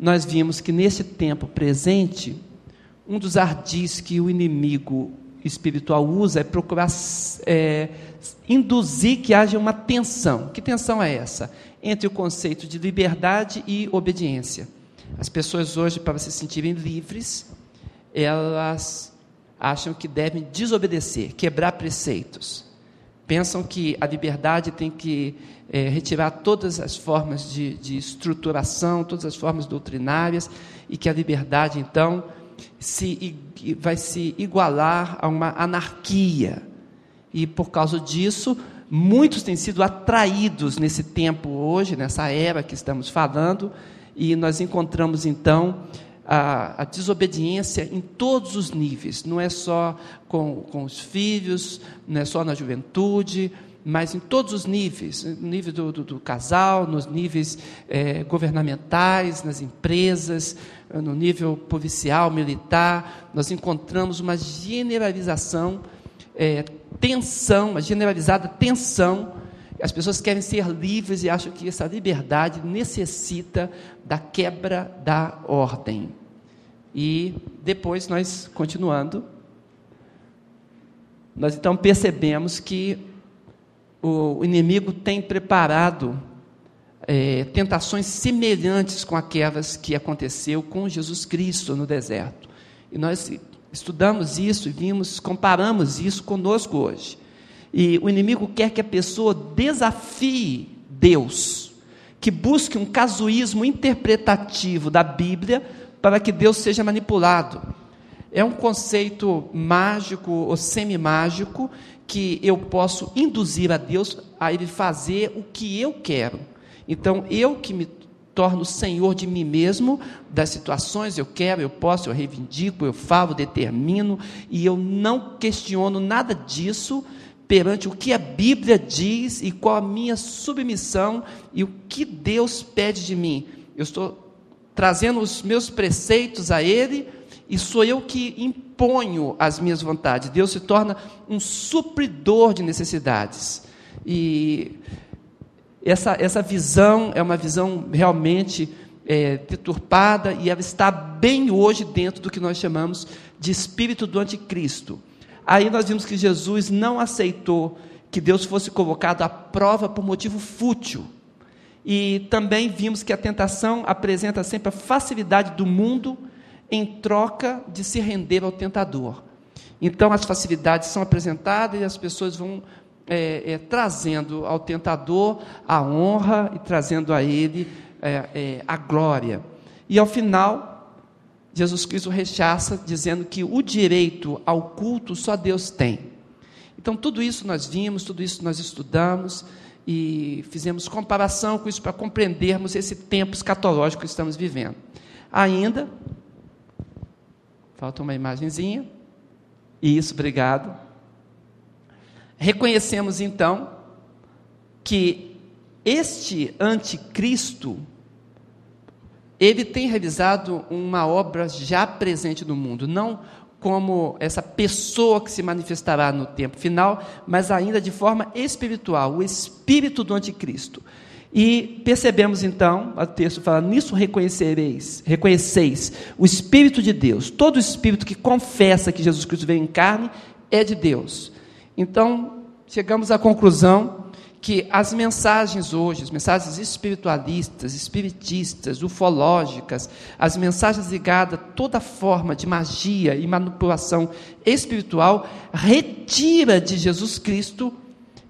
nós vimos que nesse tempo presente, um dos ardis que o inimigo espiritual usa é procurar é, induzir que haja uma tensão. Que tensão é essa? Entre o conceito de liberdade e obediência. As pessoas hoje, para se sentirem livres, elas acham que devem desobedecer, quebrar preceitos. Pensam que a liberdade tem que é, retirar todas as formas de, de estruturação, todas as formas doutrinárias, e que a liberdade, então, se, vai se igualar a uma anarquia. E por causa disso, muitos têm sido atraídos nesse tempo hoje, nessa era que estamos falando, e nós encontramos então a, a, desobediência em todos os níveis, não é só com, com os filhos, não é só na juventude, mas em todos os níveis, no nível do, do, do casal, nos níveis é, governamentais, nas empresas, no nível policial, militar, nós encontramos uma generalização, é, tensão, uma generalizada tensão. As pessoas querem ser livres e acham que essa liberdade necessita da quebra da ordem. E depois nós, continuando, nós então percebemos que o inimigo tem preparado é, tentações semelhantes com aquelas que aconteceu com Jesus Cristo no deserto. E nós estudamos isso e vimos, comparamos isso conosco hoje. E o inimigo quer que a pessoa desafie Deus, que busque um casuísmo interpretativo da Bíblia para que Deus seja manipulado. É um conceito mágico ou semi-mágico que eu posso induzir a Deus a ele fazer o que eu quero. Então, eu que me torno senhor de mim mesmo, das situações, eu quero, eu posso, eu reivindico, eu falo, determino, e eu não questiono nada disso perante o que a Bíblia diz e qual a minha submissão e o que Deus pede de mim. Eu estou trazendo os meus preceitos a Ele e sou eu que imponho as minhas vontades. Deus se torna um supridor de necessidades. E essa, essa visão é uma visão realmente é, deturpada e ela está bem hoje dentro do que nós chamamos de espírito do anticristo. Aí nós vimos que Jesus não aceitou que Deus fosse colocado à prova por motivo fútil. E também vimos que a tentação apresenta sempre a facilidade do mundo em troca de se render ao tentador. Então, as facilidades são apresentadas e as pessoas vão é, é, trazendo ao tentador a honra e trazendo a ele é, é, a glória. E ao final, Jesus Cristo rechaça, dizendo que o direito ao culto só Deus tem. Então, tudo isso nós vimos, tudo isso nós estudamos e fizemos comparação com isso para compreendermos esse tempo escatológico que estamos vivendo. Ainda, Falta uma imagenzinha. Isso, obrigado. Reconhecemos então que este anticristo ele tem realizado uma obra já presente no mundo, não como essa pessoa que se manifestará no tempo final, mas ainda de forma espiritual, o espírito do anticristo. E percebemos então, o texto fala: nisso reconhecereis, reconheceis o Espírito de Deus. Todo espírito que confessa que Jesus Cristo veio em carne é de Deus. Então, chegamos à conclusão que as mensagens hoje, as mensagens espiritualistas, espiritistas, ufológicas, as mensagens ligadas a toda forma de magia e manipulação espiritual, retira de Jesus Cristo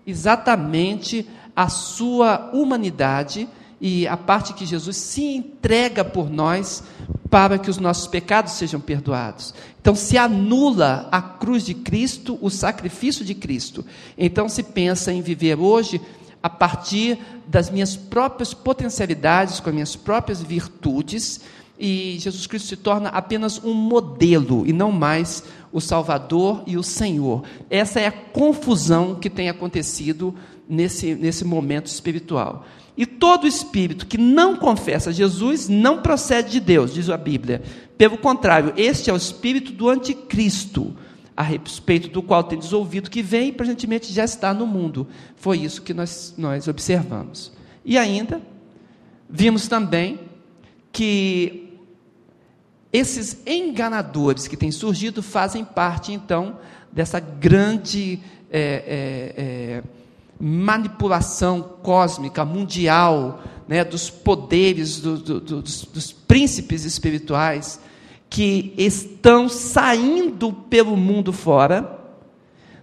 exatamente a sua humanidade e a parte que Jesus se entrega por nós para que os nossos pecados sejam perdoados. Então se anula a cruz de Cristo, o sacrifício de Cristo. Então se pensa em viver hoje a partir das minhas próprias potencialidades, com as minhas próprias virtudes, e Jesus Cristo se torna apenas um modelo e não mais o Salvador e o Senhor. Essa é a confusão que tem acontecido nesse, nesse momento espiritual. E todo espírito que não confessa Jesus não procede de Deus, diz a Bíblia. Pelo contrário, este é o espírito do anticristo, a respeito do qual tem ouvido que vem e presentemente já está no mundo. Foi isso que nós, nós observamos. E ainda, vimos também que esses enganadores que têm surgido fazem parte, então, dessa grande é, é, é, manipulação cósmica, mundial, né, dos poderes, do, do, dos, dos príncipes espirituais, que estão saindo pelo mundo fora,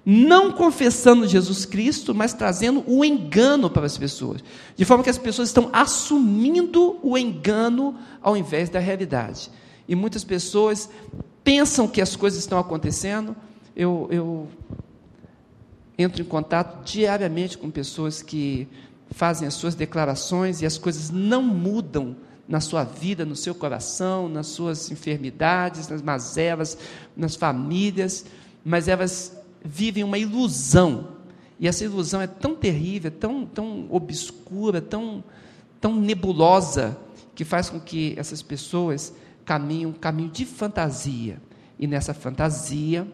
não confessando Jesus Cristo, mas trazendo o engano para as pessoas. De forma que as pessoas estão assumindo o engano ao invés da realidade. E muitas pessoas pensam que as coisas estão acontecendo. Eu, eu entro em contato diariamente com pessoas que fazem as suas declarações e as coisas não mudam na sua vida, no seu coração, nas suas enfermidades, nas mazelas, nas famílias, mas elas vivem uma ilusão. E essa ilusão é tão terrível, tão, tão obscura, tão, tão nebulosa, que faz com que essas pessoas caminhem um caminho de fantasia. E nessa fantasia,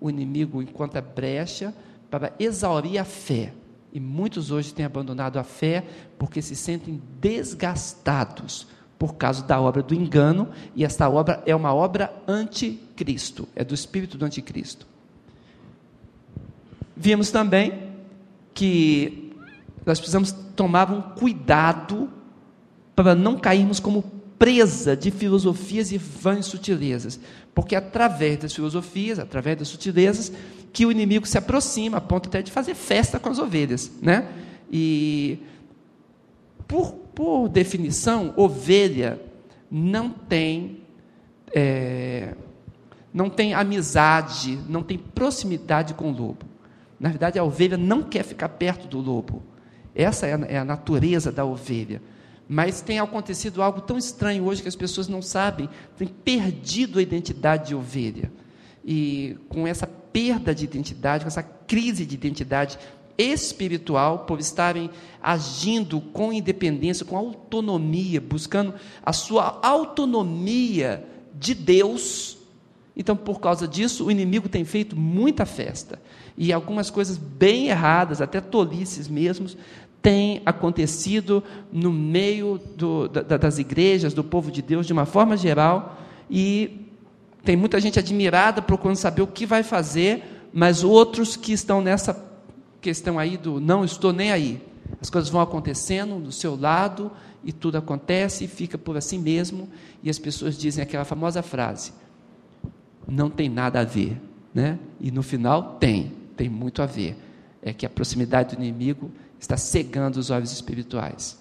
o inimigo encontra brecha para exaurir a fé. E muitos hoje têm abandonado a fé porque se sentem desgastados por causa da obra do engano, e esta obra é uma obra anticristo, é do espírito do anticristo. Vimos também que nós precisamos tomar um cuidado para não cairmos como presa de filosofias e vãs sutilezas, porque através das filosofias, através das sutilezas, que o inimigo se aproxima, a ponto até de fazer festa com as ovelhas, né? E por, por definição, ovelha não tem é, não tem amizade, não tem proximidade com o lobo. Na verdade, a ovelha não quer ficar perto do lobo. Essa é a, é a natureza da ovelha. Mas tem acontecido algo tão estranho hoje que as pessoas não sabem, têm perdido a identidade de ovelha. E com essa perda de identidade, com essa crise de identidade espiritual, por estarem agindo com independência, com autonomia, buscando a sua autonomia de Deus. Então, por causa disso, o inimigo tem feito muita festa. E algumas coisas bem erradas, até tolices mesmo, têm acontecido no meio do, da, das igrejas, do povo de Deus, de uma forma geral, e tem muita gente admirada procurando saber o que vai fazer, mas outros que estão nessa questão aí do não estou nem aí. As coisas vão acontecendo do seu lado e tudo acontece e fica por assim mesmo, e as pessoas dizem aquela famosa frase: não tem nada a ver, né? E no final tem, tem muito a ver. É que a proximidade do inimigo está cegando os olhos espirituais.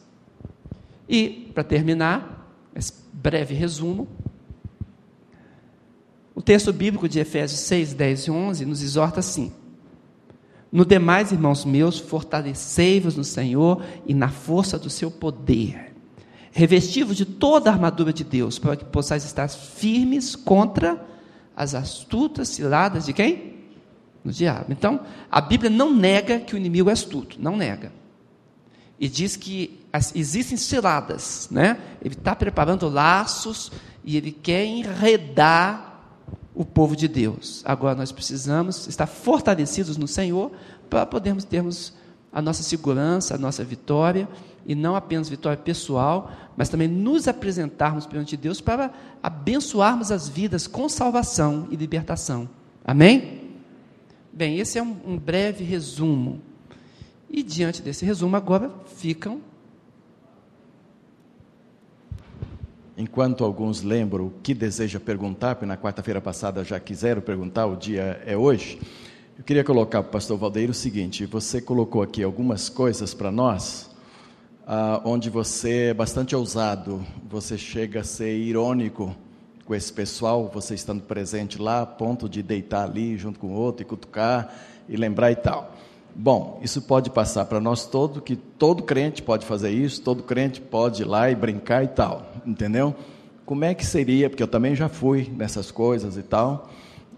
E, para terminar, esse breve resumo, o texto bíblico de Efésios 6, 10 e 11 nos exorta assim: No demais, irmãos meus, fortalecei-vos no Senhor e na força do seu poder. Revestivos de toda a armadura de Deus, para que possais estar firmes contra as astutas ciladas de quem? No diabo. Então, a Bíblia não nega que o inimigo é astuto, não nega. E diz que existem ciladas, né? Ele está preparando laços e ele quer enredar o povo de Deus. Agora nós precisamos estar fortalecidos no Senhor para podermos termos a nossa segurança, a nossa vitória, e não apenas vitória pessoal, mas também nos apresentarmos perante Deus para abençoarmos as vidas com salvação e libertação. Amém? Bem, esse é um, um breve resumo. E diante desse resumo, agora ficam Enquanto alguns lembram o que deseja perguntar, porque na quarta-feira passada já quiseram perguntar, o dia é hoje. Eu queria colocar para o pastor Valdeiro o seguinte: você colocou aqui algumas coisas para nós, ah, onde você é bastante ousado, você chega a ser irônico com esse pessoal, você estando presente lá, a ponto de deitar ali junto com o outro e cutucar e lembrar e tal. Bom, isso pode passar para nós todo, que todo crente pode fazer isso, todo crente pode ir lá e brincar e tal, entendeu? Como é que seria, porque eu também já fui nessas coisas e tal,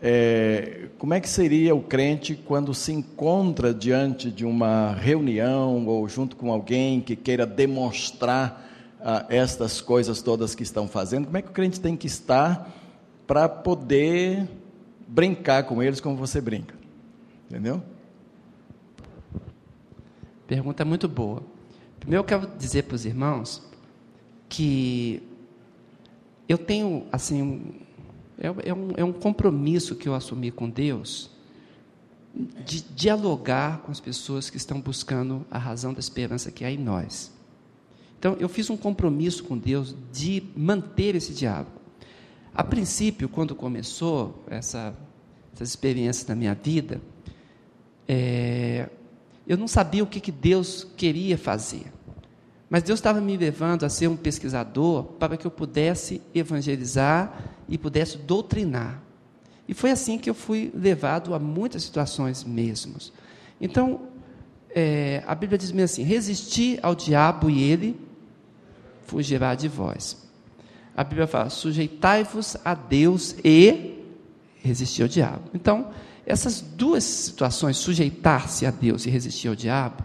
é, como é que seria o crente quando se encontra diante de uma reunião ou junto com alguém que queira demonstrar ah, estas coisas todas que estão fazendo? Como é que o crente tem que estar para poder brincar com eles como você brinca? Entendeu? Pergunta muito boa. Primeiro eu quero dizer para os irmãos que eu tenho, assim, é, é, um, é um compromisso que eu assumi com Deus de dialogar com as pessoas que estão buscando a razão da esperança que há em nós. Então, eu fiz um compromisso com Deus de manter esse diálogo. A princípio, quando começou essa, essas experiências na minha vida, é, eu não sabia o que, que Deus queria fazer. Mas Deus estava me levando a ser um pesquisador para que eu pudesse evangelizar e pudesse doutrinar. E foi assim que eu fui levado a muitas situações mesmos. Então, é, a Bíblia diz assim: resistir ao diabo e ele fugirá de vós. A Bíblia fala: sujeitai-vos a Deus e resistir ao diabo. Então, essas duas situações, sujeitar-se a Deus e resistir ao diabo,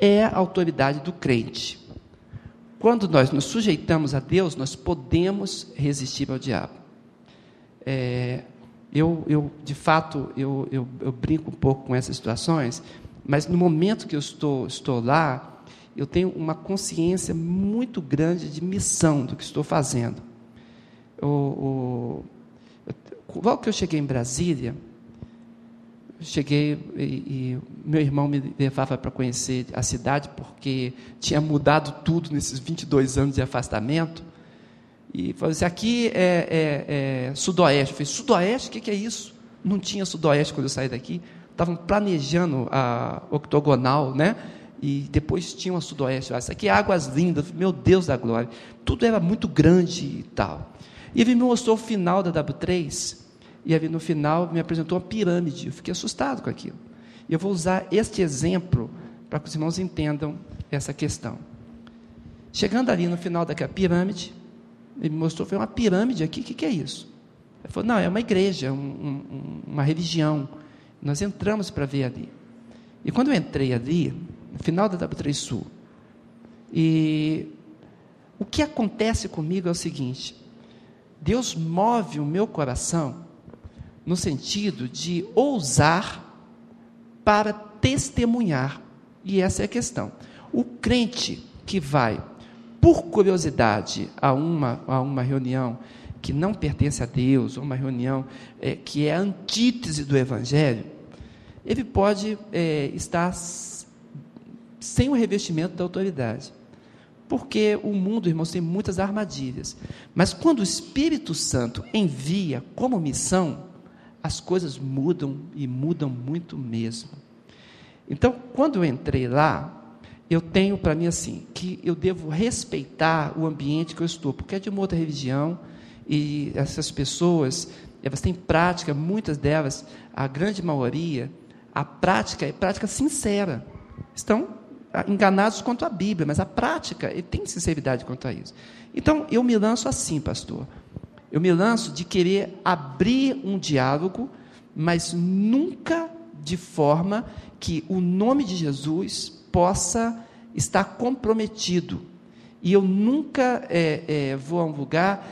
é a autoridade do crente. Quando nós nos sujeitamos a Deus, nós podemos resistir ao diabo. É, eu, eu, de fato, eu, eu, eu, brinco um pouco com essas situações, mas no momento que eu estou, estou lá, eu tenho uma consciência muito grande de missão do que estou fazendo. O, o, logo que eu cheguei em Brasília, cheguei e, e, meu irmão me levava para conhecer a cidade porque tinha mudado tudo nesses 22 anos de afastamento. E falou assim: aqui é, é, é Sudoeste. Eu falei: Sudoeste? O que, que, é isso? Não tinha Sudoeste quando eu saí daqui. Estavam planejando a octogonal, né? E depois tinha uma Sudoeste. Isso aqui é Águas Lindas. Meu Deus da glória. Tudo era muito grande e tal. E ele me mostrou o final da W3 e no final me apresentou uma pirâmide. Eu fiquei assustado com aquilo. E eu vou usar este exemplo para que os irmãos entendam essa questão. Chegando ali no final daquela pirâmide, ele me mostrou, foi uma pirâmide aqui, o que, que, é isso? Ele falou, não, é uma igreja, um, um, uma religião. Nós entramos para ver ali. E quando eu entrei ali, no final da W3 Sul, e o que acontece comigo é o seguinte: Deus move o meu coração no sentido de ousar para testemunhar. E essa é a questão. O crente que vai, por curiosidade, a uma, a uma reunião que não pertence a Deus, ou uma reunião é, que é a antítese do Evangelho, ele pode é, estar sem o revestimento da autoridade. Porque o mundo, irmãos, tem muitas armadilhas. Mas quando o Espírito Santo envia como missão, as coisas mudam e mudam muito mesmo. Então, quando eu entrei lá, eu tenho para mim assim, que eu devo respeitar o ambiente que eu estou, porque é de uma outra religião e essas pessoas, elas têm prática, muitas delas, a grande maioria, a prática é prática sincera. Estão enganados quanto à Bíblia, mas a prática tem sinceridade quanto a isso. Então, eu me lanço assim, pastor eu me lanço de querer abrir um diálogo, mas nunca de forma que o nome de Jesus possa estar comprometido. E eu nunca é, é, vou a um lugar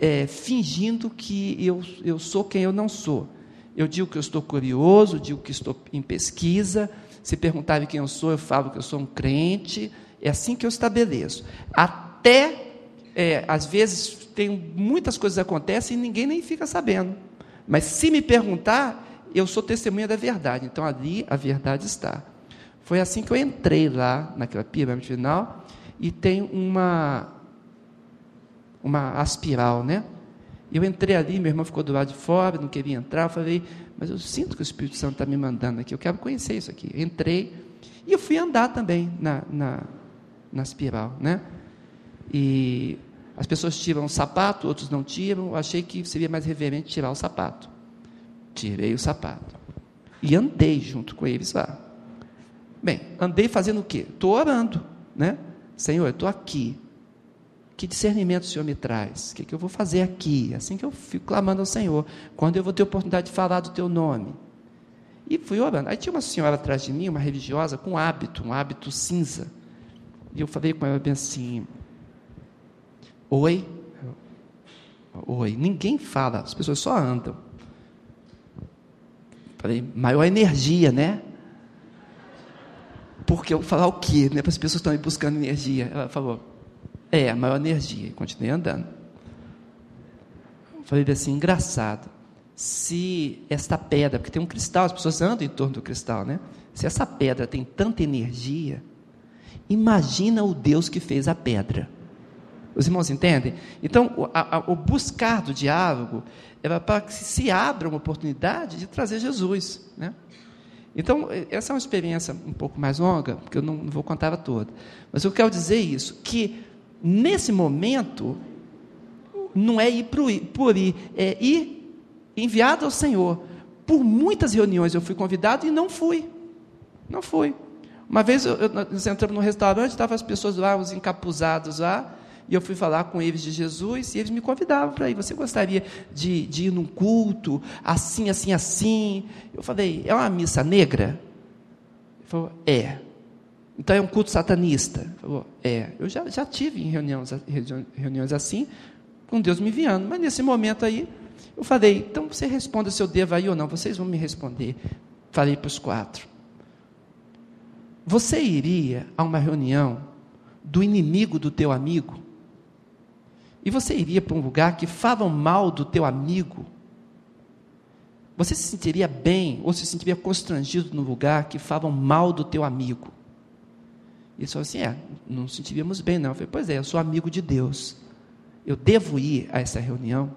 é, fingindo que eu, eu sou quem eu não sou. Eu digo que eu estou curioso, digo que estou em pesquisa. Se perguntarem quem eu sou, eu falo que eu sou um crente. É assim que eu estabeleço. Até, é, às vezes, tem muitas coisas acontecem e ninguém nem fica sabendo. Mas se me perguntar, eu sou testemunha da verdade. Então ali a verdade está. Foi assim que eu entrei lá naquela pirâmide final e tem uma uma aspiral, né? Eu entrei ali, meu irmão ficou do lado de fora, não queria entrar. Eu falei, mas eu sinto que o Espírito Santo está me mandando aqui, eu quero conhecer isso aqui. entrei e eu fui andar também na, na, na espiral, né? E as pessoas tiram o sapato, outros não tiram. Eu achei que seria mais reverente tirar o sapato. Tirei o sapato. E andei junto com eles lá. Bem, andei fazendo o quê? Estou orando, né? Senhor, eu estou aqui. Que discernimento o Senhor me traz? O que, que eu vou fazer aqui? Assim que eu fico clamando ao Senhor. Quando eu vou ter oportunidade de falar do teu nome? E fui orando. Aí tinha uma senhora atrás de mim, uma religiosa, com hábito, um hábito cinza. E eu falei com ela bem assim: Oi? Oi. Ninguém fala, as pessoas só andam. Falei, maior energia, né? Porque eu falar o quê? Né? Para as pessoas estão buscando energia. Ela falou, é, maior energia. E continuei andando. Falei assim, engraçado, se esta pedra, porque tem um cristal, as pessoas andam em torno do cristal, né? Se essa pedra tem tanta energia, imagina o Deus que fez a pedra. Os irmãos entendem? Então, o, a, o buscar do diálogo era para que se abra uma oportunidade de trazer Jesus. Né? Então, essa é uma experiência um pouco mais longa, porque eu não, não vou contar toda. Mas eu quero dizer isso, que nesse momento, não é ir por ir, por ir é ir enviado ao Senhor. Por muitas reuniões eu fui convidado e não fui. Não fui. Uma vez eu, eu, nós entramos no restaurante, estavam as pessoas lá, os encapuzados lá, e eu fui falar com eles de Jesus e eles me convidavam para ir. Você gostaria de, de ir num culto assim, assim, assim? Eu falei, é uma missa negra? Ele falou, é. Então é um culto satanista? Ele falou, é. Eu já, já tive em reuniões, reuniões assim, com Deus me enviando, mas nesse momento aí, eu falei, então você responda se eu devo aí ou não, vocês vão me responder. Falei para os quatro. Você iria a uma reunião do inimigo do teu amigo? E você iria para um lugar que falam mal do teu amigo? Você se sentiria bem ou se sentiria constrangido no lugar que falam mal do teu amigo? Ele falou assim: é, não nos sentiríamos bem, não. Eu falei: pois é, eu sou amigo de Deus. Eu devo ir a essa reunião?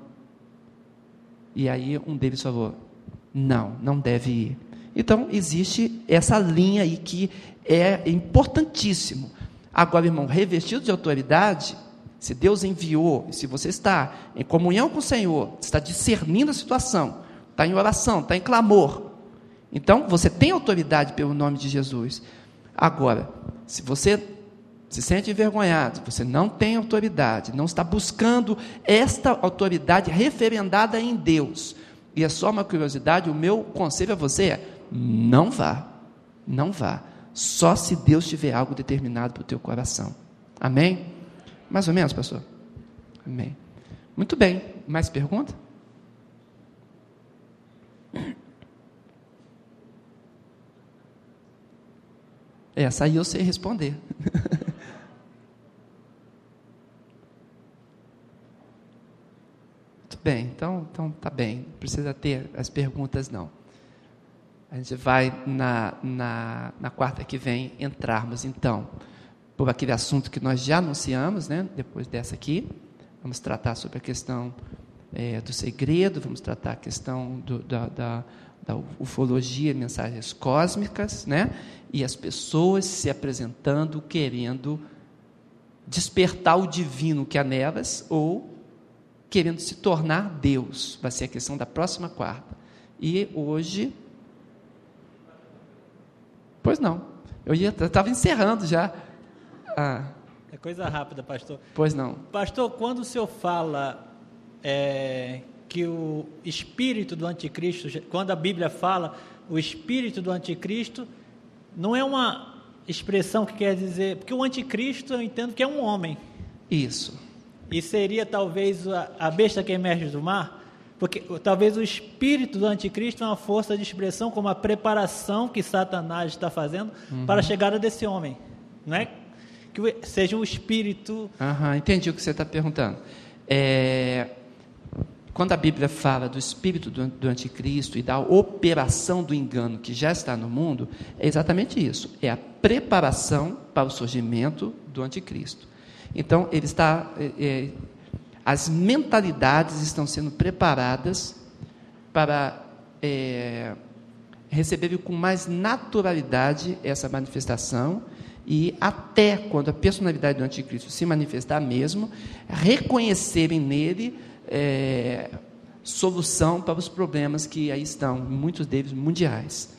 E aí um deles falou: não, não deve ir. Então existe essa linha aí que é importantíssimo. Agora, irmão, revestido de autoridade, se Deus enviou, se você está em comunhão com o Senhor, está discernindo a situação, está em oração, está em clamor, então você tem autoridade pelo nome de Jesus. Agora, se você se sente envergonhado, você não tem autoridade, não está buscando esta autoridade referendada em Deus, e é só uma curiosidade, o meu conselho a você é: não vá, não vá, só se Deus tiver algo determinado para o teu coração. Amém? Mais ou menos, pastor? Amém. Muito bem. Mais pergunta? Essa aí eu sei responder. Muito bem, então, então tá bem. Não precisa ter as perguntas, não. A gente vai na, na, na quarta que vem entrarmos, então por aquele assunto que nós já anunciamos, né? depois dessa aqui. Vamos tratar sobre a questão é, do segredo, vamos tratar a questão do, da, da, da, ufologia, mensagens cósmicas, né? e as pessoas se apresentando querendo despertar o divino que há nelas ou querendo se tornar Deus. Vai ser a questão da próxima quarta. E hoje. Pois não. Eu estava encerrando já. Ah. É coisa rápida, pastor. Pois não. Pastor, quando o senhor fala é, que o espírito do anticristo, quando a Bíblia fala o espírito do anticristo, não é uma expressão que quer dizer. Porque o anticristo eu entendo que é um homem. Isso. E seria talvez a, a besta que emerge do mar? Porque talvez o espírito do anticristo é uma força de expressão como a preparação que Satanás está fazendo uhum. para a chegada desse homem. Não é? Que seja o espírito. Aham, entendi o que você está perguntando. É, quando a Bíblia fala do espírito do, do, anticristo e da operação do engano que já está no mundo, é exatamente isso. É a preparação para o surgimento do anticristo. Então, ele está. É, é, as mentalidades estão sendo preparadas para é, receber com mais naturalidade essa manifestação e até quando a personalidade do anticristo se manifestar mesmo, reconhecerem nele é, solução para os problemas que aí estão, muitos deles mundiais.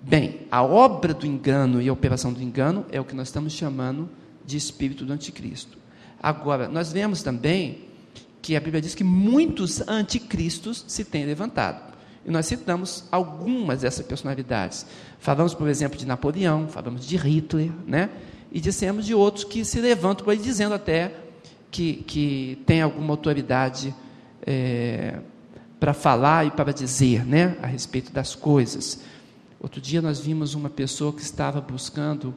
Bem, a obra do engano e a operação do engano é o que nós estamos chamando de espírito do anticristo. Agora, nós vemos também que a Bíblia diz que muitos anticristos se têm levantado. E nós citamos algumas dessas personalidades. Falamos, por exemplo, de Napoleão, falamos de Hitler, né? e dissemos de outros que se levantam aí dizendo até que, que tem alguma autoridade é, para falar e para dizer né? a respeito das coisas. Outro dia nós vimos uma pessoa que estava buscando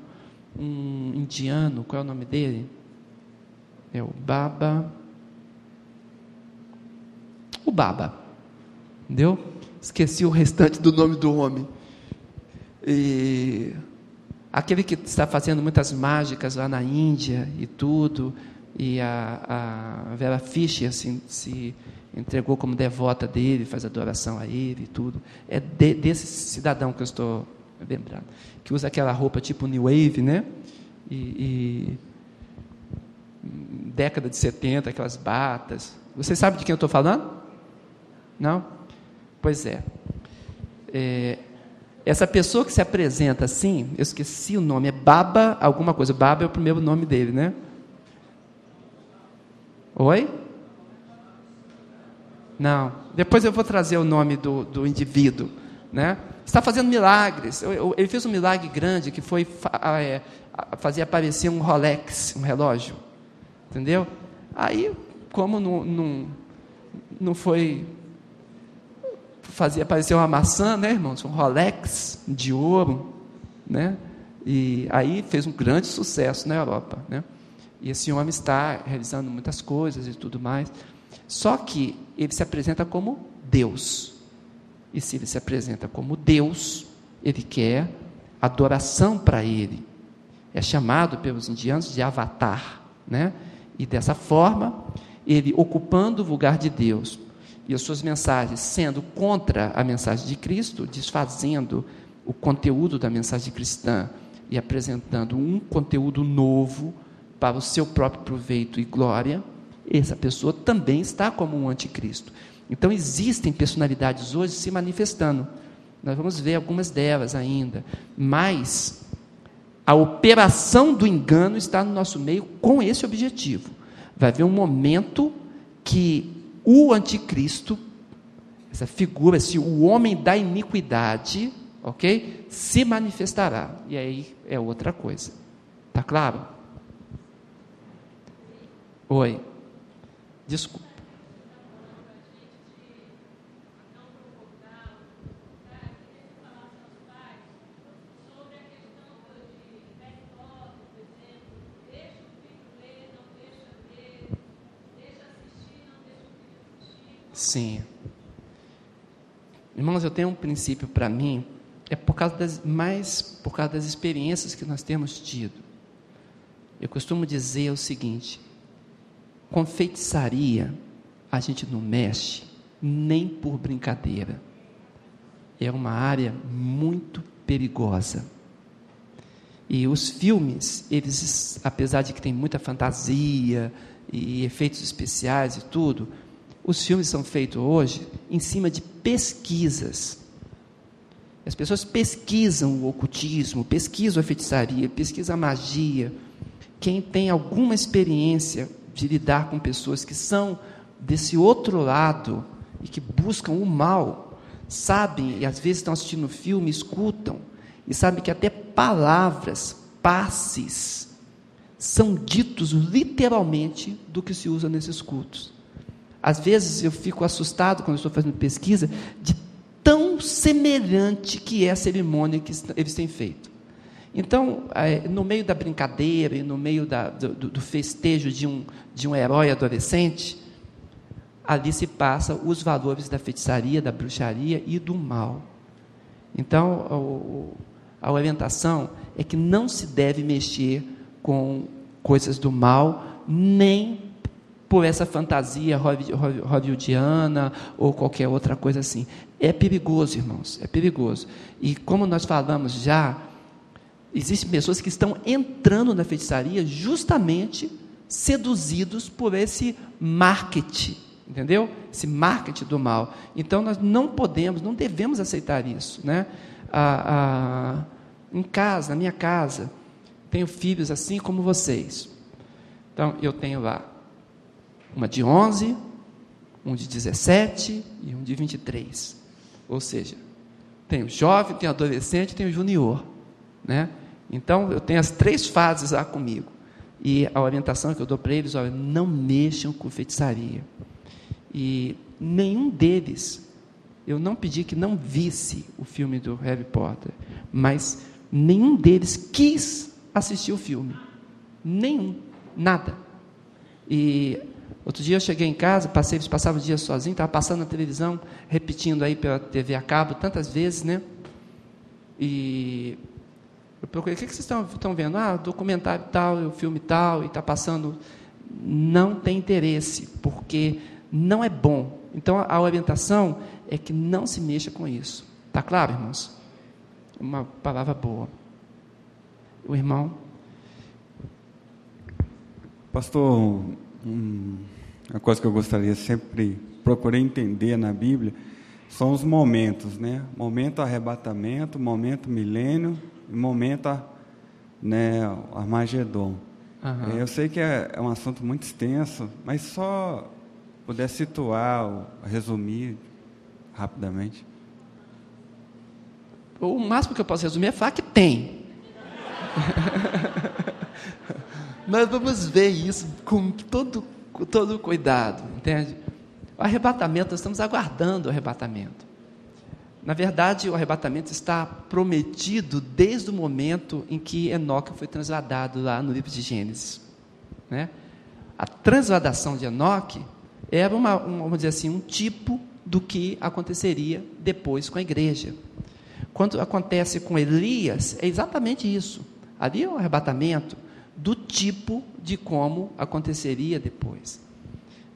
um indiano, qual é o nome dele? É o Baba. o Baba. Entendeu? Esqueci o restante do nome do homem. E aquele que está fazendo muitas mágicas lá na Índia e tudo, e a, a Vera Fischer assim, se entregou como devota dele, faz adoração a ele e tudo. É de, desse cidadão que eu estou lembrando, que usa aquela roupa tipo New Wave, né? E, e década de 70, aquelas batas. Você sabe de quem eu estou falando? Não? Pois é. é. Essa pessoa que se apresenta assim, eu esqueci o nome, é Baba alguma coisa. Baba é o primeiro nome dele, né? Oi? Não. Depois eu vou trazer o nome do, do indivíduo. Né? Está fazendo milagres. Ele fez um milagre grande que foi é, fazer aparecer um Rolex, um relógio. Entendeu? Aí, como não, não, não foi fazer aparecer uma maçã, né, irmãos? Um Rolex de ouro, né? E aí fez um grande sucesso na Europa, né? E esse homem está realizando muitas coisas e tudo mais. Só que ele se apresenta como Deus. E se ele se apresenta como Deus, ele quer adoração para ele. É chamado pelos indianos de avatar, né? E dessa forma, ele ocupando o lugar de Deus e as suas mensagens sendo contra a mensagem de Cristo, desfazendo o conteúdo da mensagem cristã e apresentando um conteúdo novo para o seu próprio proveito e glória, essa pessoa também está como um anticristo. Então existem personalidades hoje se manifestando. Nós vamos ver algumas delas ainda, mas a operação do engano está no nosso meio com esse objetivo. Vai haver um momento que o anticristo, essa figura, esse o homem da iniquidade, ok? Se manifestará. E aí é outra coisa. Tá claro? Oi. Desculpa. Sim. Irmãos, eu tenho um princípio para mim, é por causa das mais por causa das experiências que nós temos tido. Eu costumo dizer o seguinte: com feitiçaria a gente não mexe nem por brincadeira. É uma área muito perigosa. E os filmes, eles, apesar de que tem muita fantasia e efeitos especiais e tudo, os filmes são feitos hoje em cima de pesquisas. As pessoas pesquisam o ocultismo, pesquisam a feitiçaria, pesquisam a magia. Quem tem alguma experiência de lidar com pessoas que são desse outro lado e que buscam o mal, sabem, e às vezes estão assistindo filme, escutam, e sabem que até palavras, passes, são ditos literalmente do que se usa nesses cultos. Às vezes eu fico assustado quando estou fazendo pesquisa de tão semelhante que é a cerimônia que eles têm feito. Então, é, no meio da brincadeira e no meio da, do, do, festejo de um, de um herói adolescente, ali se passa os valores da feitiçaria, da bruxaria e do mal. Então, a orientação é que não se deve mexer com coisas do mal, nem por essa fantasia hollywoodiana ou qualquer outra coisa assim. É perigoso, irmãos, é perigoso. E como nós falamos já, existem pessoas que estão entrando na feitiçaria justamente seduzidos por esse marketing, entendeu? Esse marketing do mal. Então nós não podemos, não devemos aceitar isso, né? Ah, ah, em casa, na minha casa, tenho filhos assim como vocês. Então eu tenho lá uma de 11, um de 17 e um de 23. Ou seja, tem o jovem, tem o adolescente, tem o junior, né? Então, eu tenho as três fases lá comigo. E a orientação que eu dou para eles, olha, não mexam com feitiçaria. E nenhum deles, eu não pedi que não visse o filme do Harry Potter, mas nenhum deles quis assistir o filme. Nenhum, nada. E Outro dia eu cheguei em casa, passei, passava o dia sozinho, estava passando na televisão, repetindo aí pela TV a cabo tantas vezes, né? E eu procurei, o que, que vocês estão, vendo? Ah, documentário tal, o filme tal, e está passando. Não tem interesse, porque não é bom. Então a orientação é que não se mexa com isso. Está claro, irmãos? Uma palavra boa. O irmão. Pastor, um, uma coisa que eu gostaria sempre procurei entender na Bíblia são os momentos, né? Momento arrebatamento, momento milênio e momento né, Armagedon. Uhum. Eu sei que é, é, um assunto muito extenso, mas só puder situar, resumir rapidamente. O máximo que eu posso resumir é falar que tem. Nós vamos ver isso com todo, com todo cuidado, entende? O arrebatamento, nós estamos aguardando o arrebatamento. Na verdade, o arrebatamento está prometido desde o momento em que Enoque foi transladado lá no livro de Gênesis. Né? A transladação de Enoque era uma, uma, vamos dizer assim, um tipo do que aconteceria depois com a igreja. Quando acontece com Elias, é exatamente isso. Ali é um arrebatamento do tipo de como aconteceria depois.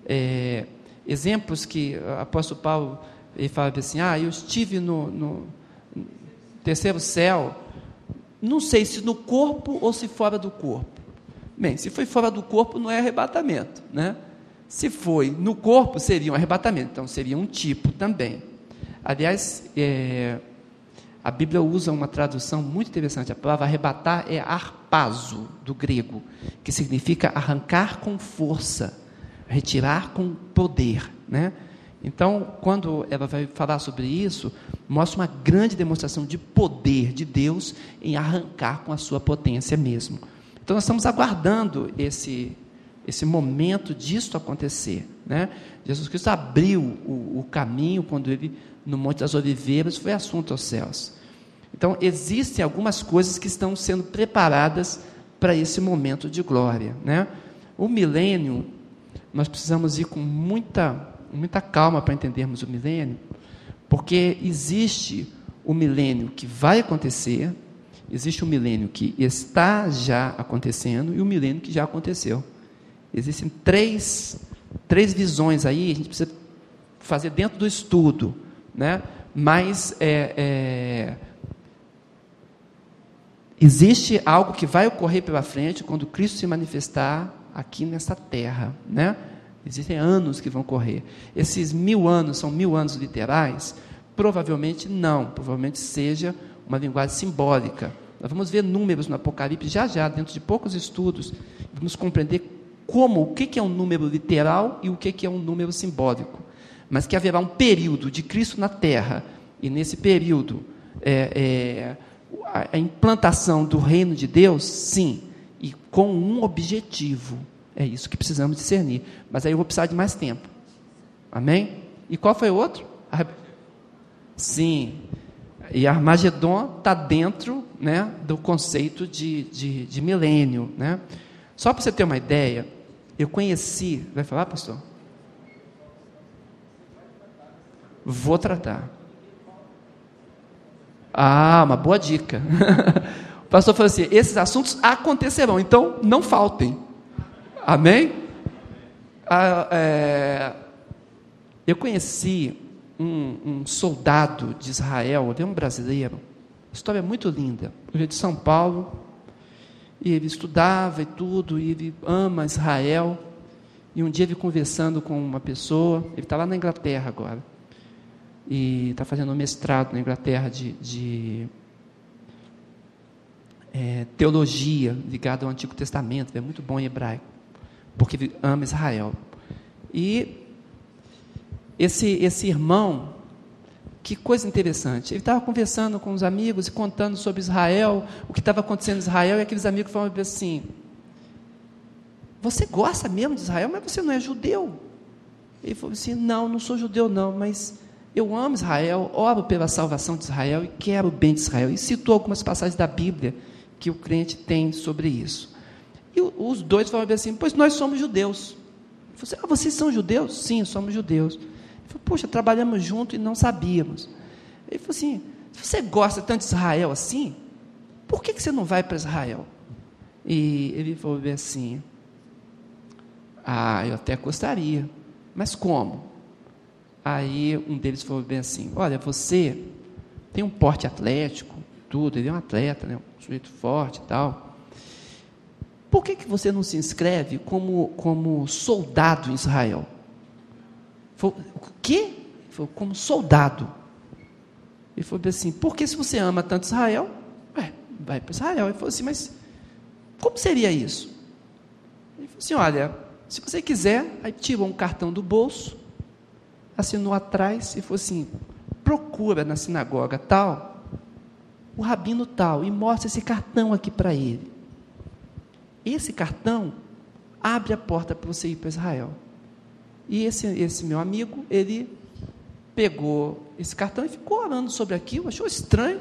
É, exemplos que o apóstolo Paulo ele fala assim: Ah, eu estive no, no terceiro céu, não sei se no corpo ou se fora do corpo. Bem, se foi fora do corpo, não é arrebatamento, né? Se foi no corpo, seria um arrebatamento, então seria um tipo também. Aliás, é, a Bíblia usa uma tradução muito interessante. A palavra arrebatar é arpazo, do grego, que significa arrancar com força, retirar com poder. Né? Então, quando ela vai falar sobre isso, mostra uma grande demonstração de poder de Deus em arrancar com a sua potência mesmo. Então, nós estamos aguardando esse, esse momento disso acontecer. Né? Jesus Cristo abriu o, o, caminho quando ele, no Monte das Oliveiras, foi assunto aos céus. Então, existem algumas coisas que estão sendo preparadas para esse momento de glória. Né? O milênio, nós precisamos ir com muita, muita calma para entendermos o milênio, porque existe o milênio que vai acontecer, existe o milênio que está já acontecendo e o milênio que já aconteceu. Existem três, três visões aí, a gente precisa fazer dentro do estudo, né? mas é, é, existe algo que vai ocorrer pela frente quando Cristo se manifestar aqui nessa terra, né? Existem anos que vão correr. Esses mil anos são mil anos literais? Provavelmente não. Provavelmente seja uma linguagem simbólica. Nós vamos ver números no Apocalipse já já, dentro de poucos estudos, vamos compreender como, o que é um número literal e o que é um número simbólico. Mas que haverá um período de Cristo na Terra, e nesse período, é, é, a implantação do reino de Deus, sim, e com um objetivo. É isso que precisamos discernir. Mas aí eu vou precisar de mais tempo. Amém? E qual foi o outro? Sim. E Armagedon está dentro né, do conceito de, de, de milênio. Né? Só para você ter uma ideia, eu conheci. Vai falar, pastor? Vou tratar. Ah, uma boa dica. o pastor falou assim: esses assuntos acontecerão, então não faltem. Amém? Ah, é, eu conheci um, um, soldado de Israel, ele é um brasileiro, história muito linda. Ele é de São Paulo, e ele estudava e tudo, e ele ama Israel. E um dia ele conversando com uma pessoa, ele está lá na Inglaterra agora, e está fazendo um mestrado na Inglaterra de, de é, teologia ligado ao Antigo Testamento, é muito bom em hebraico, porque ama Israel. E esse, esse irmão, que coisa interessante. Ele estava conversando com os amigos e contando sobre Israel, o que estava acontecendo em Israel, e aqueles amigos falaram assim: Você gosta mesmo de Israel, mas você não é judeu. Ele falou assim: Não, não sou judeu, não, mas eu amo Israel, oro pela salvação de Israel e quero o bem de Israel. E citou algumas passagens da Bíblia que o crente tem sobre isso. E os dois falaram assim: Pois nós somos judeus. falou assim, ah, vocês são judeus? Sim, somos judeus. Ele falou, poxa, trabalhamos junto e não sabíamos. Ele falou assim, se você gosta tanto de Israel assim, por que, que você não vai para Israel? E ele falou assim, ah, eu até gostaria, mas como? Aí um deles falou bem assim, olha, você tem um porte atlético, tudo, ele é um atleta, né, um sujeito forte e tal. Por que, que você não se inscreve como, como soldado em Israel? Falei, o quê? Falou, como soldado. Ele falou assim, porque se você ama tanto Israel, ué, vai para Israel. Ele falou assim, mas como seria isso? Ele falou assim, olha, se você quiser, aí tirou um cartão do bolso, assinou atrás e falou assim, procura na sinagoga tal, o rabino tal, e mostra esse cartão aqui para ele. Esse cartão abre a porta para você ir para Israel. E esse, esse meu amigo, ele pegou esse cartão e ficou orando sobre aquilo, achou estranho.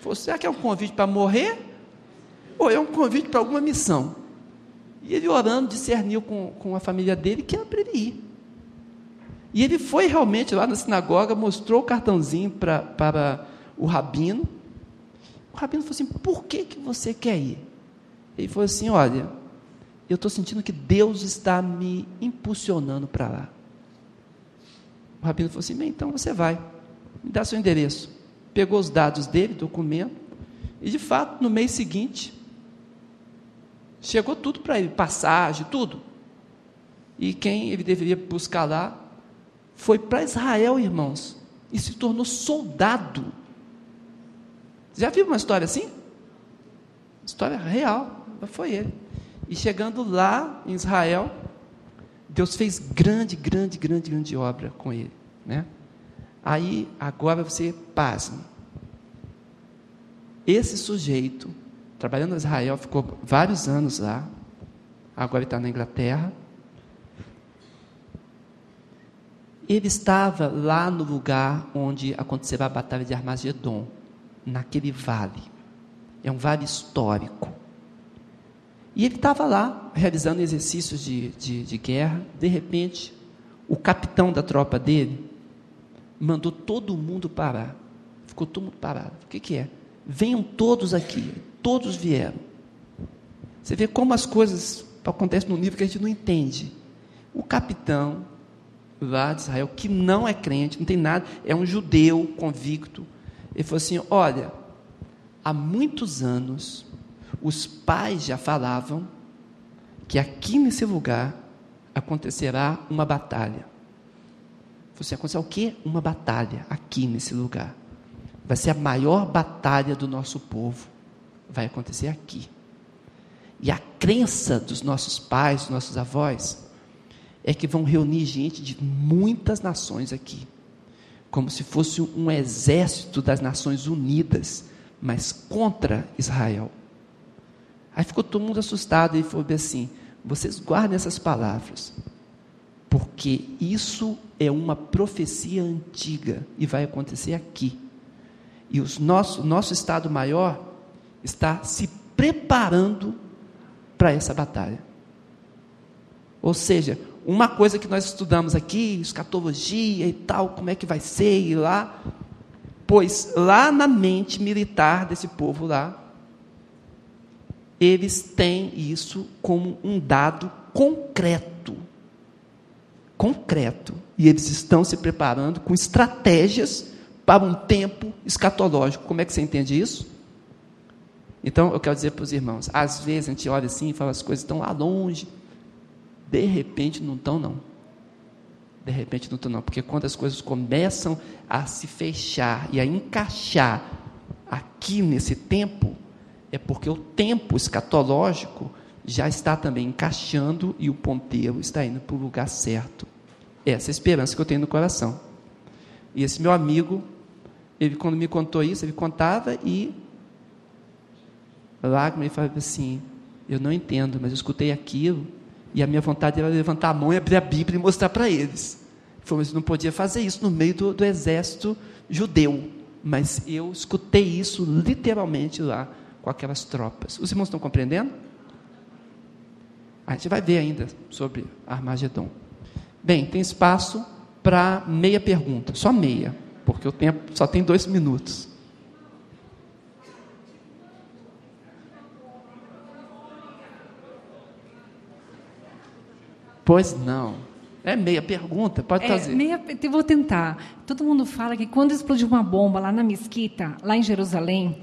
Falou, será que é um convite para morrer? Ou é um convite para alguma missão? E ele orando, discerniu com, com a família dele que era para ele ir. E ele foi realmente lá na sinagoga, mostrou o cartãozinho pra, para o rabino. O rabino falou assim: por que, que você quer ir? Ele falou assim: olha, eu estou sentindo que Deus está me impulsionando para lá. O rabino falou assim: bem, então você vai, me dá seu endereço. Pegou os dados dele, documento, e de fato, no mês seguinte, chegou tudo para ele, passagem, tudo. E quem ele deveria buscar lá foi para Israel, irmãos, e se tornou soldado. Já viu uma história assim? História real, foi ele. E chegando lá em Israel, Deus fez grande, grande, grande, grande obra com ele, né? Aí, agora você pasme. Esse sujeito, trabalhando em Israel, ficou vários anos lá, agora ele está na Inglaterra, Ele estava lá no lugar onde aconteceu a batalha de Armagedon, naquele vale. É um vale histórico. E ele estava lá, realizando exercícios de, de, de guerra. De repente, o capitão da tropa dele mandou todo mundo parar. Ficou todo mundo parado. O que, que é? Venham todos aqui. Todos vieram. Você vê como as coisas acontecem num nível que a gente não entende. O capitão lá de Israel, que não é crente, não tem nada, é um judeu convicto. Ele falou assim: Olha, há muitos anos, os pais já falavam que aqui nesse lugar acontecerá uma batalha. Você acontecerá o quê? Uma batalha aqui nesse lugar. Vai ser a maior batalha do nosso povo. Vai acontecer aqui. E a crença dos nossos pais, dos nossos avós, é que vão reunir gente de muitas nações aqui, como se fosse um exército das Nações Unidas, mas contra Israel. Aí ficou todo mundo assustado e falou assim: vocês guardem essas palavras, porque isso é uma profecia antiga e vai acontecer aqui. E o nosso, nosso Estado Maior está se preparando para essa batalha. Ou seja, uma coisa que nós estudamos aqui, escatologia e tal, como é que vai ser e lá, pois lá na mente militar desse povo lá, eles têm isso como um dado concreto. Concreto. E eles estão se preparando com estratégias para um tempo escatológico. Como é que você entende isso? Então, eu quero dizer para os irmãos: às vezes a gente olha assim e fala as coisas estão lá longe de repente não estão, não. De repente não estão, não. Porque quando as coisas começam a se fechar e a encaixar aqui nesse tempo, é porque o tempo escatológico já está também encaixando e o ponteiro está indo para o lugar certo. Essa é a esperança que eu tenho no coração. E esse meu amigo, ele quando me contou isso, ele contava e lágrima, ele falava assim: Eu não entendo, mas eu escutei aquilo e a minha vontade era levantar a mão e abrir a Bíblia e mostrar para eles. Foi, mas não podia fazer isso no meio do, do exército judeu. Mas eu escutei isso literalmente lá com aquelas tropas. Os irmãos estão compreendendo? A gente vai ver ainda sobre Armagedon. Bem, tem espaço para meia pergunta, só meia, porque o tempo só tem dois minutos. Pois não. É meia pergunta, pode É, fazer. meia, eu vou tentar. Todo mundo fala que quando explodiu uma bomba lá na mesquita, lá em Jerusalém,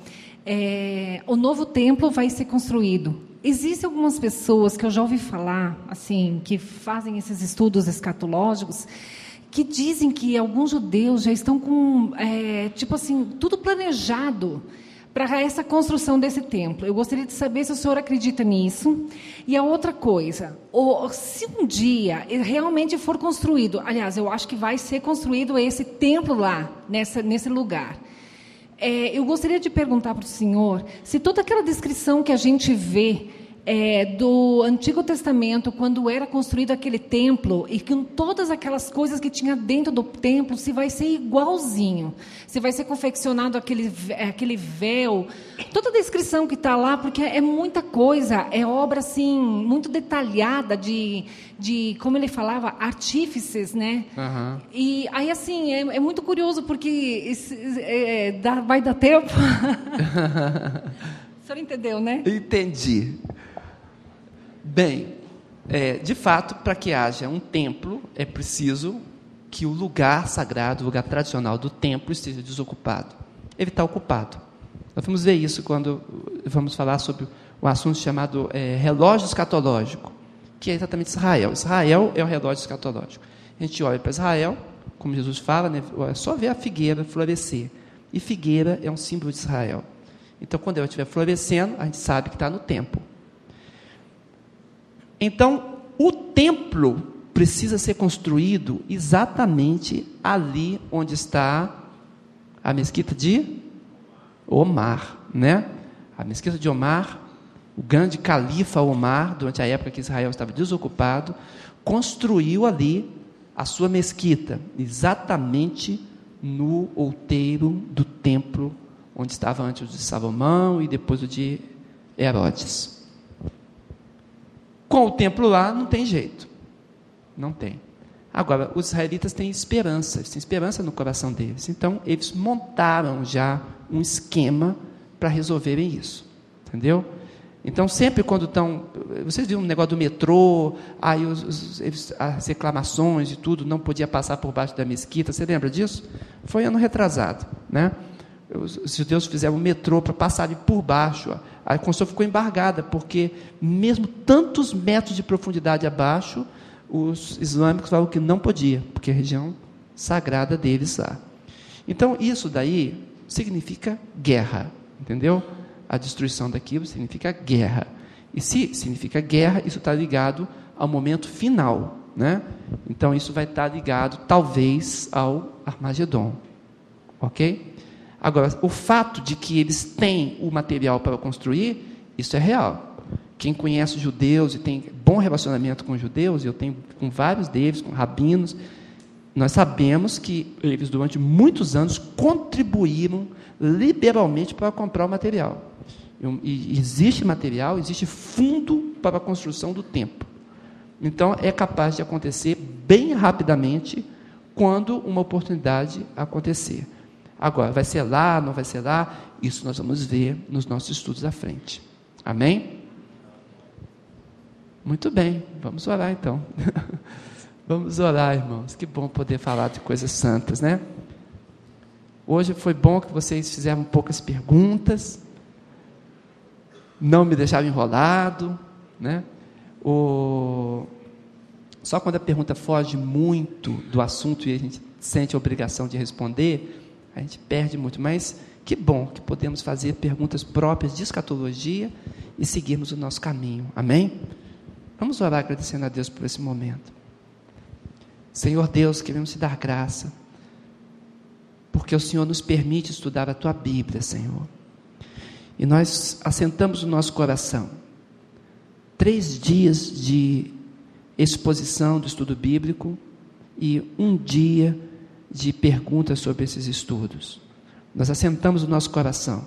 é, o novo templo vai ser construído. Existem algumas pessoas que eu já ouvi falar, assim, que fazem esses estudos escatológicos, que dizem que alguns judeus já estão com, é, tipo assim, tudo planejado para essa construção desse templo. Eu gostaria de saber se o senhor acredita nisso. E a outra coisa, o- se um dia realmente for construído, aliás, eu acho que vai ser construído esse templo lá, nessa, nesse lugar. É, eu gostaria de perguntar para o senhor se toda aquela descrição que a gente vê é, do Antigo Testamento, quando era construído aquele templo, e com todas aquelas coisas que tinha dentro do templo, se vai ser igualzinho. Se vai ser confeccionado aquele, vé- aquele véu, toda a descrição que está lá, porque é muita coisa, é obra assim, muito detalhada de, de como ele falava, artífices, né? Aham. E aí, assim, é, é muito curioso, porque esse- é, dá- vai dar tempo. o senhor entendeu, né? Entendi. Bem, é, de fato, para que haja um templo, é preciso que o lugar sagrado, o lugar tradicional do templo esteja desocupado. Ele está ocupado. Nós vamos ver isso quando vamos falar sobre o assunto chamado é, relógio escatológico, que é exatamente Israel. Israel é o relógio escatológico. A gente olha para Israel, como Jesus fala, né, é só ver a figueira florescer. E figueira é um símbolo de Israel. Então, quando ela estiver florescendo, a gente sabe que está no tempo. Então, o templo precisa ser construído exatamente ali onde está a mesquita de Omar, né? A mesquita de Omar, o grande califa Omar, durante a época que Israel estava desocupado, construiu ali a sua mesquita, exatamente no outeiro do templo onde estava antes o de Salomão e depois o de Herodes. Com o templo lá, não tem jeito. Não tem. Agora, os israelitas têm esperança, têm esperança no coração deles. Então, eles montaram já um esquema para resolverem isso. Entendeu? Então, sempre quando estão. Vocês viram um negócio do metrô, aí os, os- as reclamações e tudo, não podia passar por baixo da mesquita. Você lembra disso? Foi ano retrasado. Né? Os, os judeus fizeram um metrô para passarem por baixo. A construção ficou embargada, porque, mesmo tantos metros de profundidade abaixo, os islâmicos falaram que não podia, porque é a região sagrada deles lá. Então, isso daí significa guerra, entendeu? A destruição daquilo significa guerra. E se significa guerra, isso está ligado ao momento final, né? Então, isso vai estar ligado, talvez, ao Armagedon, ok? Agora, o fato de que eles têm o material para construir, isso é real. Quem conhece judeus e tem bom relacionamento com judeus, eu tenho com vários deles, com rabinos, nós sabemos que eles, durante muitos anos, contribuíram liberalmente para comprar o material. E existe material, existe fundo para a construção do templo. Então, é capaz de acontecer bem rapidamente quando uma oportunidade acontecer. Agora, vai ser lá, não vai ser lá? Isso nós vamos ver nos nossos estudos à frente. Amém? Muito bem, vamos orar então. vamos orar, irmãos. Que bom poder falar de coisas santas, né? Hoje foi bom que vocês fizeram poucas perguntas, não me deixaram enrolado, né? O... Só quando a pergunta foge muito do assunto e a gente sente a obrigação de responder, a gente perde muito. Mas que bom que podemos fazer perguntas próprias de escatologia e seguirmos o nosso caminho. Amém? Vamos orar agradecendo a Deus por esse momento. Senhor Deus, queremos te dar graça, porque o Senhor nos permite estudar a tua Bíblia, Senhor. E nós assentamos no nosso coração três dias de exposição do estudo bíblico e um dia de perguntas sobre esses estudos. Nós assentamos o nosso coração,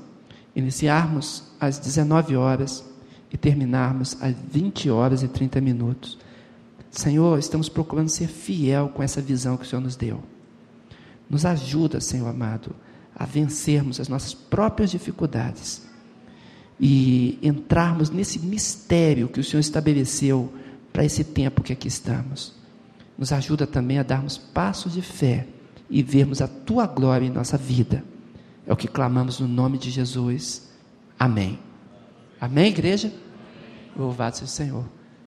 iniciarmos às 19 horas e terminarmos às 20 horas e 30 minutos. Senhor, estamos procurando ser fiel com essa visão que o Senhor nos deu. Nos ajuda, Senhor amado, a vencermos as nossas próprias dificuldades e entrarmos nesse mistério que o Senhor estabeleceu para esse tempo que aqui estamos. Nos ajuda também a darmos passos de fé e vermos a tua glória em nossa vida. É o que clamamos no nome de Jesus. Amém. Amém, igreja? Louvado seja o Senhor.